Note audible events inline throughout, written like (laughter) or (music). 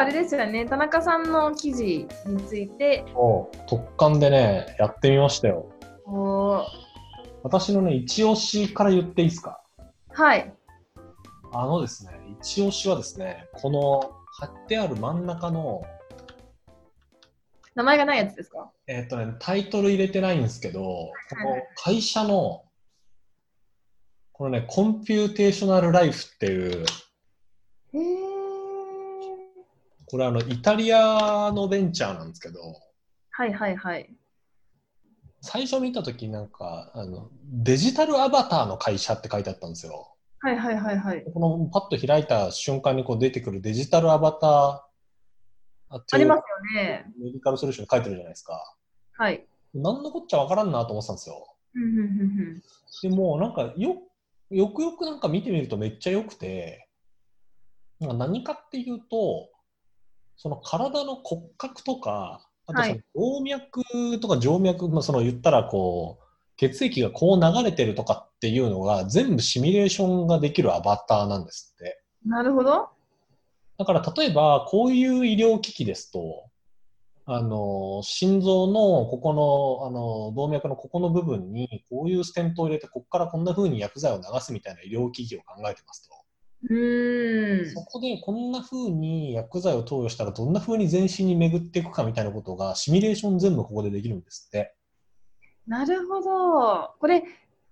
あれですよね、田中さんの記事について。突貫でね、やってみましたよ。お私のね、一押しから言っていいですか？はい。あのですね、一押しはですね、この貼ってある真ん中の、名前がないやつですか？えっ、とね、タイトル入れてないんですけど、この会社の、このね、 computational life っていう、へえ。これあの、イタリアのベンチャーなんですけど、はいはいはい。最初見たときなんか、あの、デジタルアバターの会社って書いてあったんですよ。はいはいはいはい。このパッと開いた瞬間にこう出てくるデジタルアバター、あありますよね。メディカルソリューションに書いてるじゃないですか。はい。なんのこっちゃわからんなと思ってたんですよ。うんうんうんでも、なんかよ、よくよくなんか見てみるとめっちゃ良くて、何かっていうと、その体の骨格とか、あとそのはい動脈とか静脈、まあ、その言ったらこう、血液がこう流れてるとかっていうのが全部シミュレーションができるアバターなんですって。うん。なるほど。だから例えば、こういう医療機器ですと、あの、心臓のここの、あの、動脈のここの部分に、こういうステントを入れて、ここからこんな風に薬剤を流すみたいな医療機器を考えてますと。うーんそ。こでこんな風に薬剤を投与したらどんな風に全身に巡っていくかみたいなことが、シミュレーション全部ここでできるんですって。なるほど。これ、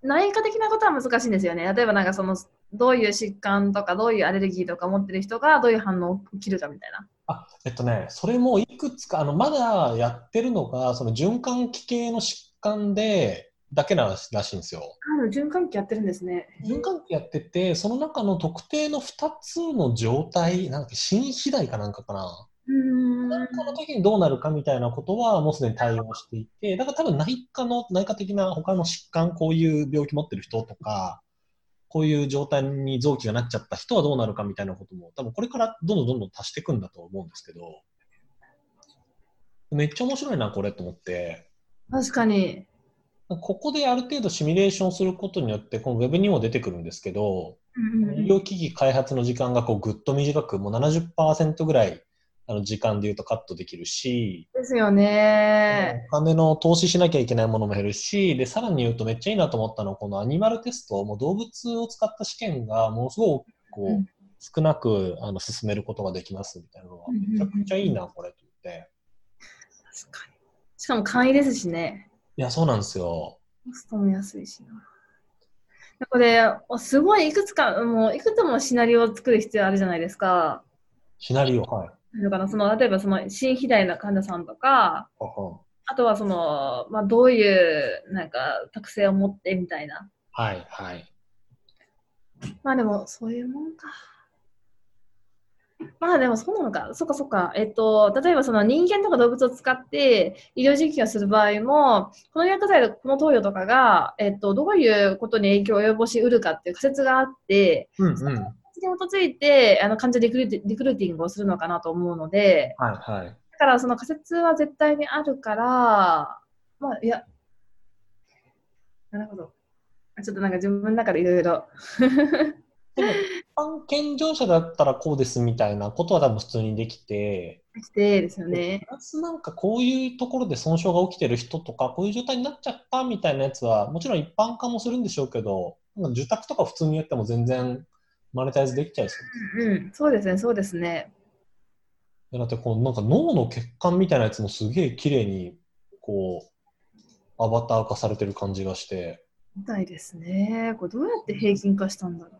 内科的なことは難しいんですよね。例えばなんかその、どういう疾患とか、どういうアレルギーとか持ってる人がどういう反応を起きるかみたいな。あ、えっとね、それもいくつか、あの、まだやってるのが、その循環器系の疾患で、だけならしいんですよ。循環器やってるんですね。循環器やってて、その中の特定の2つの状態、なんか心肥大かなんかかな。なんかの時にどうなるかみたいなことはもうすでに対応していて、だから多分内科の、内科的な他の疾患、こういう病気持ってる人とか、こういう状態に臓器がなっちゃった人はどうなるかみたいなことも、多分これからどんどんどんどん足していくんだと思うんですけど、めっちゃ面白いな、これと思って。確かに。ここである程度シミュレーションすることによって、このウェブにも出てくるんですけど、医療機器開発の時間がこうぐっと短く、もう70%ぐらいあの時間で言うとカットできるし、ですよね。お金の投資しなきゃいけないものも減るし、で、さらに言うとめっちゃいいなと思ったのは、このアニマルテスト、もう動物を使った試験がものすごくこう、うん少なくあの進めることができますみたいなのは、めちゃくちゃいいな、これって。確かに。しかも簡易ですしね。いや、そうなんですよ。コストも安いしな。これ、すごいいくつか、もういくつもシナリオを作る必要あるじゃないですか。シナリオ、はい。だからその例えばその心肥大な患者さんとか、ははあとはその、まあ、どういうなんか特性を持ってみたいな。はい、はい。まあでもそういうもんか。まあでもそうなのか。そっかそっか。えっと、例えばその人間とか動物を使って医療実験をする場合も、この薬剤とこの投与とかが、えっと、どういうことに影響を及ぼしうるかっていう仮説があって、うん、うん。それに基づいてあの患者リクルーテリクルーティングをするのかなと思うので、はい、はい。だからその仮説は絶対にあるから、まあいや、なるほど。ちょっとなんか自分の中でいろいろ。でも、一般健常者だったらこうですみたいなことは多分普通にできて、できてですよね。プラスなんかこういうところで損傷が起きてる人とか、こういう状態になっちゃったみたいなやつは、もちろん一般化もするんでしょうけど、受託とか普通にやっても全然マネタイズできちゃいそうです。うん、そうですね、そうですね。でだってこうなんか脳の血管みたいなやつもすげえ綺麗にこうアバター化されてる感じがして、みたいですね。これどうやって平均化したんだろう。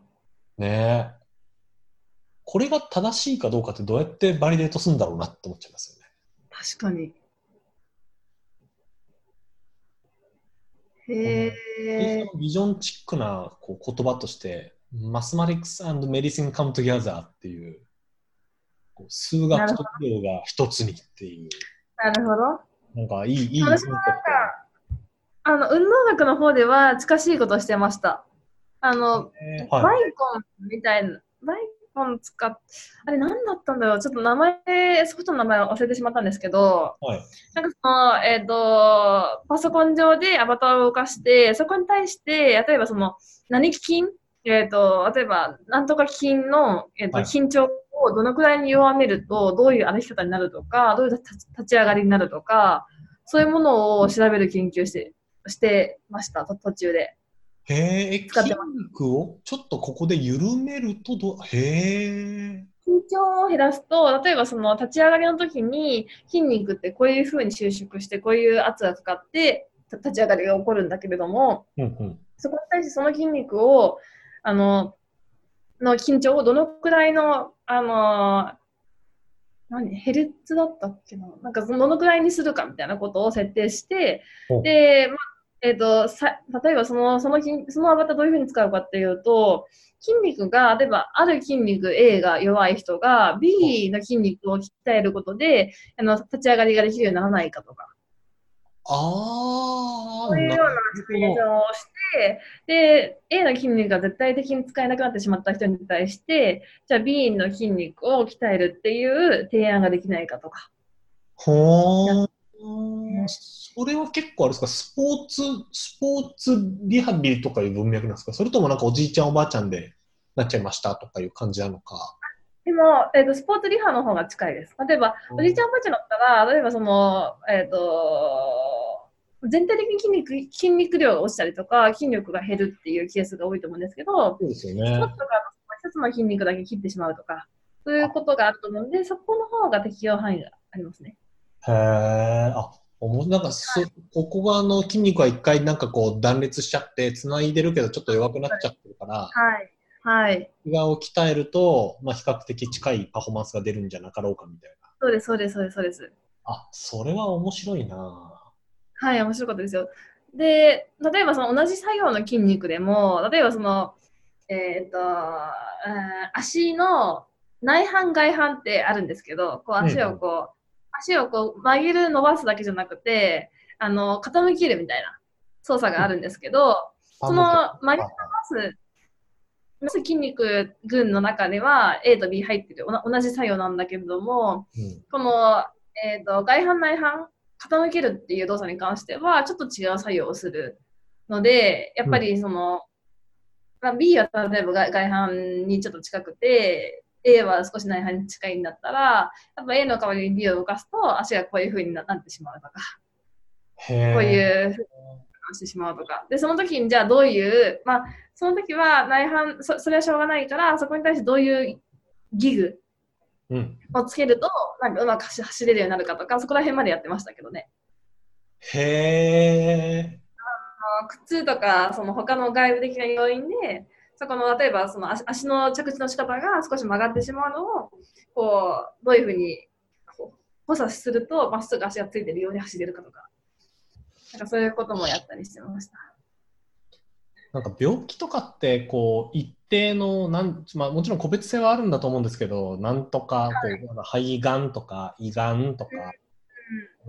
ねえ。これが正しいかどうかってどうやって validate するんだろうなって思っちゃいますよね。確かに。へえ。ビジョンチックなこう言葉として、 mathematics medicine come together っていう、こう数学と医療が一つにっていう、なるほど。なんかいい、いい私もなんか、あの、運動学の方では近しいことをしてました。あの、えーバはい。イコンみたいな、バイコン使っ、あれ何だったんだろう、ちょっと名前、ソフトの名前を忘れてしまったんですけど、はい。なんかその、えっ、と、パソコン上でアバターを動かして、そこに対して、例えばその、何筋えっ、と、例えば、なんとか筋の、えっとはい緊張をどのくらいに弱めると、どういう歩き方になるとか、どういう立ち立ち上がりになるとか、そういうものを調べる研究して、してました、と途中で。へえ、え筋使ってます。肉を？ちょっとここで緩めるとど、へえ。緊張を減らすと、例えばその立ち上がりの時に筋肉ってこういうふうに収縮して、こういう圧がかかって、た立ち上がりが起こるんだけれども、うんうん。そこに対してその筋肉を、あの、の緊張をどのくらいの、あの、何、ヘルツだったっけな？なんか、どのくらいにするかみたいなことを設定してで、まあえっ、と、さ、例えばその、その筋、そのアバターどういうふうに使うかっていうと、筋肉が、例えば、ある筋肉 A が弱い人が B の筋肉を鍛えることで、あの、立ち上がりができるようにならないかとか。ああ、そういうようなシミュレーションをして、で、A の筋肉が絶対的に使えなくなってしまった人に対して、じゃあ B の筋肉を鍛えるっていう提案ができないかとか。ほーそれは結構あれですか、スポーツ、スポーツリハビリとかいう文脈なんですか？それともなんかおじいちゃんおばあちゃんでなっちゃいましたとかいう感じなのか？でも、えっとスポーツリハの方が近いです。例えば、おじいちゃんおばあちゃんだったら、例えばその、えっ、と、全体的に筋肉筋肉量が落ちたりとか、筋力が減るっていうケースが多いと思うんですけど、そうですよ一つね。とか一つの筋肉だけ切ってしまうとか、そういうことがあると思うんで、そこの方が適用範囲がありますね。へえ、あ、おもなんかそ、ここがあの筋肉は一回なんかこう断裂しちゃって、繋いでるけどちょっと弱くなっちゃってるから、はい。はい。内側を鍛えると、まあ、比較的近いパフォーマンスが出るんじゃなかろうかみたいな。そうです、そうです、そうです、そうです。あ、それは面白いなはい、面白かったですよ。で、例えばその同じ作業の筋肉でも、例えばその、えっ、と、足の内反外反ってあるんですけど、こう足をこう、足をこう曲げる、伸ばすだけじゃなくて、あの、傾けるみたいな操作があるんですけど、その曲げ伸ばす、筋肉群の中では A と B 入ってる同じ作業なんだけれども、うん。この、えー、と外反内反傾けるっていう動作に関してはちょっと違う作用をするのでやっぱりその、まあ、B は例えば外外反にちょっと近くて A は少し内反に近いんだったらやっぱ A の代わりに B を動かすと足がこういう風にななってしまうとかこういう風にしてしまうとかでその時にじゃあどういうまあその時は内反そそれはしょうがないからそこに対してどういうギグうん。をつけるとなんかうまく走走れるようになるかとかそこら辺までやってましたけどね。へえ。あの靴とかその他の外部的な要因でそこの例えばその足足の着地の仕方が少し曲がってしまうのをこうどういうふうに補佐するとまっすぐ足がついてるように走れるかとかなんかそういうこともやったりしてました。なんか病気とかって、こう、一定の、なん、まあもちろん個別性はあるんだと思うんですけど、なんとか、こう、肺がんとか胃がんとか、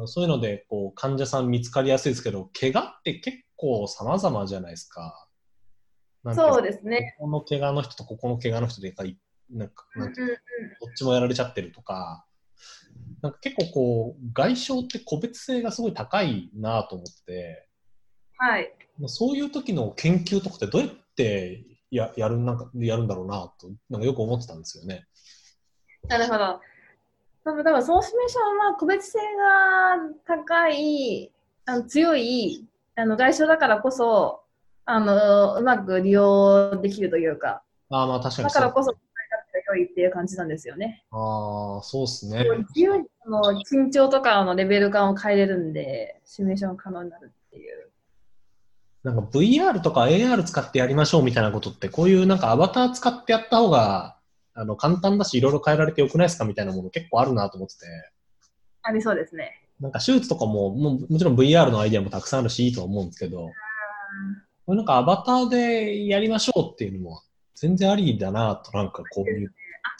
そういうので、こう、患者さん見つかりやすいですけど、怪我って結構様々じゃないですか。そうかですね。ここの怪我の人とここの怪我の人で、なんか、うんうんんうんなていうかどっちもやられちゃってるとか、なんか結構こう、外傷って個別性がすごい高いなと思って、はい。まあそういう時の研究とかってどうやってややるなんかやるんだろうなと、なんかよく思ってたんですよね。なるほど。多分、多分そのシミュレーションは個別性が高い、あの強いあの外傷だからこそあのうまく利用できるというか、ああ、まあ確かだにそう。からこそ使い勝手が良いっていう感じなんですよね。ああ、そうですね。自由にその緊張とかのレベル感を変えれるんで、シミュレーション可能になるっていう。なんか VR とか AR 使ってやりましょうみたいなことって、こういうなんかアバター使ってやった方が、あの、簡単だし、いろいろ変えられてよくないですかみたいなもの結構あるなと思ってて。ありそうですね。なんか手術とかも、もうもちろん VR のアイデアもたくさんあるし、いいとは思うんですけど、これなんかアバターでやりましょうっていうのも、全然ありだなと、なんかこういう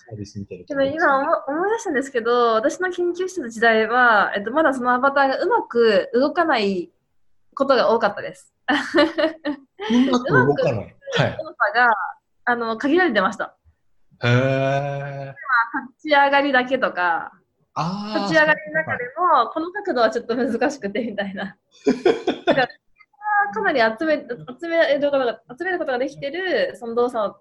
サービス見てるとでも今思思い出したんですけど、私の研究してた時代は、えっと、まだそのアバターがうまく動かないことが多かったです。うまく動かない。はい。動作があの限られてました。へえ。立ち上がりだけとか、ああ。立ち上がりの中でも、この角度はちょっと難しくてみたいな。(laughs) だかなり集め集めることが集めることができてるその動作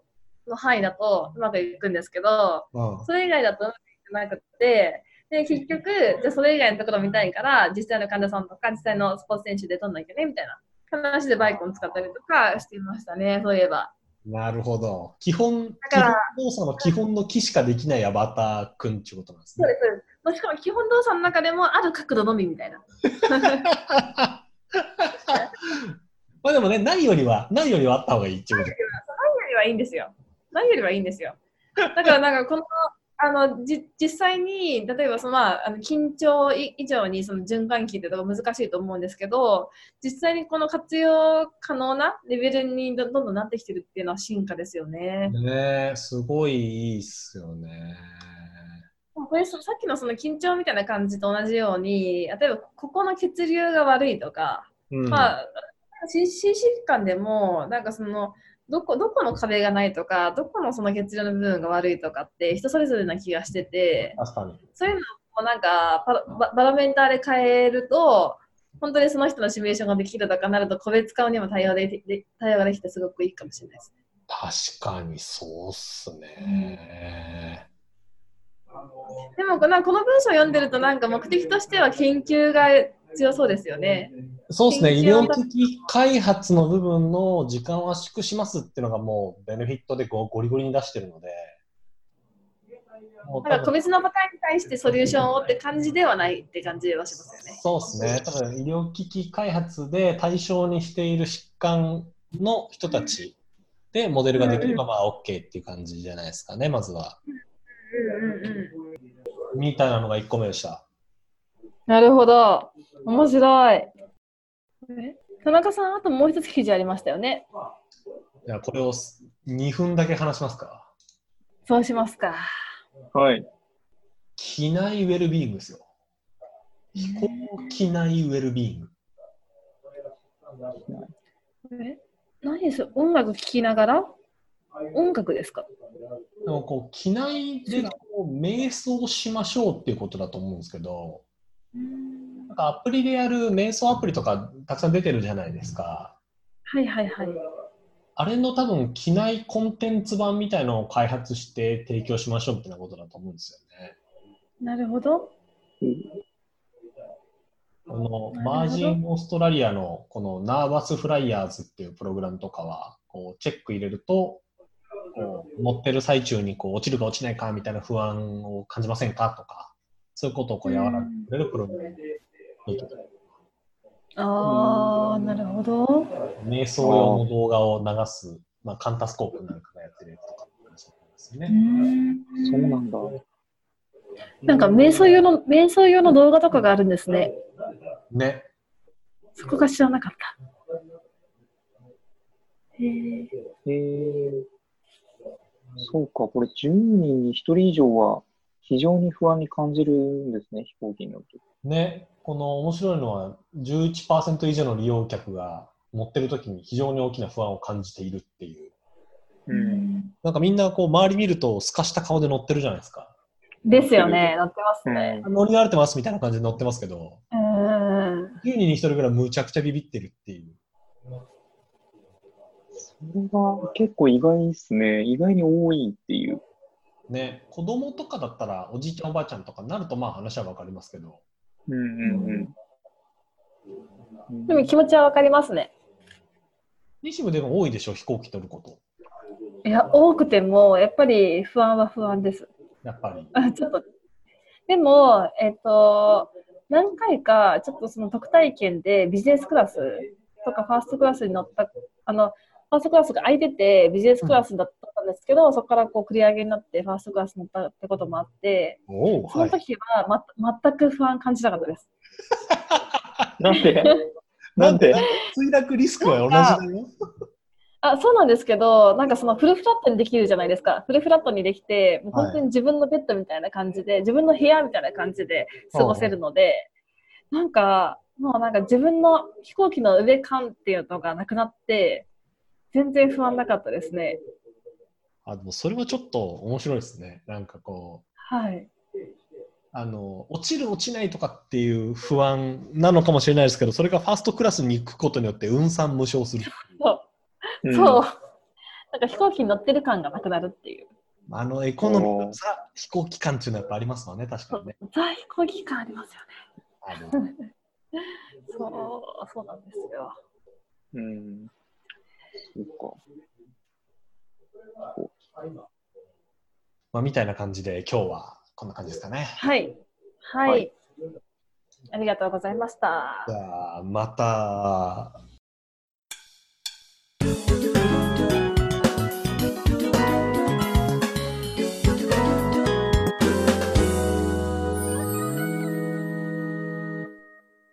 の範囲だとうまくいくんですけど、うん。それ以外だとうまくいってなくて、で、結局、じゃあそれ以外のところ見たいから、実際の患者さんとか、実際のスポーツ選手で撮んなきゃね、みたいな話でバイクを使ったりとかしていましたね、そういえば。なるほど。基本、基から本動作の基本の木しかできないアバターくんっていうことなんですね。そうです。しかも基本動作の中でもある角度のみみたいな。(laughs) (laughs) まあでもね、ないよりは、ないよりはあった方がいいってこと。何よりはいいんですよ。何よりはいいんですよ。だからなんかこの、あのじ実際に例えばその、まあ、あの緊張以以上にその循環器ってとこ難しいと思うんですけど実際にこの活用可能なレベルにどどんどんなってきてるっていうのは進化ですよね。ねすごいいいっすよね。これそさっきのその緊張みたいな感じと同じように例えばここの血流が悪いとか、うん、まあ、心心疾患でも、なんかその、どこ、どこの壁がないとか、どこのその血流の部分が悪いとかって人それぞれな気がしてて、確かに。そういうのをなんかババロメーターで変えると、本当にその人のシミュレーションができるとかなると、個別化にも対応でで対応ができてすごくいいかもしれないですね。確かにそうっすね。でもなんかこの文章を読んでると、なんか目的としては研究が強そうですよね。そうですね。医療機器開発の部分の時間を圧縮しますっていうのがもうベネフィットでゴゴリゴリに出してるので。もうなんか個多分別のパターンに対してソリューションをって感じではないって感じはしますよね。そうですね。多分医療機器開発で対象にしている疾患の人たちでモデルができればまあ OK っていう感じじゃないですかね、まずは。みたいなのが1個目でした。なるほど。面白い。え？田中さん、あともう一つ記事ありましたよね。じゃあこれを2分だけ話しますか。そうしますか。はい。機内ウェルビーイングですよ。飛行機内ウェルビーイング。え？何です？音楽聴きながら？音楽ですか？でもこう機内でこう瞑想しましょうっていうことだと思うんですけど、なんかアプリでやる瞑想アプリとかたくさん出てるじゃないですか。はいはいはい。あれの多分機内コンテンツ版みたいのを開発して提供しましょうってなことだと思うんですよね。なるほど。このマージンオーストラリアのこのナーバスフライヤーズっていうプログラムとかはこうチェック入れるとこう乗ってる最中にこう落ちるか落ちないかみたいな不安を感じませんか？とかそういうことをこう和らげてくれるプログラムああ、なるほど。瞑想用の動画を流す、まあ、カンタスコープなんかがやってるとかって話なんですね。んそうなんだ。なんか瞑想用の、瞑想用の動画とかがあるんですね。ね。そこが知らなかった。へえ。へえ。そうか、これ10人に1人以上は非常に不安に感じるんですね、飛行機に乗ると。ね。この面白いのは11%以上の利用客が乗ってる時に非常に大きな不安を感じているっていう。うんなんかみんなこう周り見ると透かした顔で乗ってるじゃないですか。ですよね。なってますね。乗り慣れてますみたいな感じで乗ってますけど、うん。10人に1人ぐらいむちゃくちゃビビってるっていう。それが結構意外ですね。意外に多いっていう。ね。子供とかだったらおじいちゃんおばあちゃんとかになるとまあ話はわかりますけど、うんうんうん。でも気持ちはわかりますね。西部でも多いでしょ、飛行機取ること。いや、多くても、やっぱり不安は不安です。やっぱり。あちょっと。でも、えっと、何回か、ちょっとその特待券でビジネスクラスとかファーストクラスに乗った、あの、ファーストクラスが空いてて、ビジネスクラスだったんですけど、そこからこう繰り上げになって、ファーストクラスに乗ったってこともあって、その時は、ま、全く不安感じなかったです。(laughs) なんで？なんで？墜落リスクは同じだよ。あそうなんですけど、なんかそのフルフラットにできるじゃないですか。フルフラットにできて、もう本当に自分のベッドみたいな感じで、自分の部屋みたいな感じで過ごせるので、なんか、もうなんか自分の飛行機の上感っていうのがなくなって、全然不安なかったですね。あ、でもそれはちょっと面白いですね。なんかこう、はい。あの、落ちる落ちないとかっていう不安なのかもしれないですけど、それがファーストクラスに行くことによって運算無償する。そう。うんそう。なんか飛行機に乗ってる感がなくなるっていう。あのエコノミーのザ飛行機感っていうのはやっぱありますわね、確かにね。ザ飛行機感ありますよね。あの (laughs) そう、そうなんですよ。うん。そうか。まあ、みたいな感じで今日はこんな感じですかね。はい。はい。はいありがとうございました。じゃあまた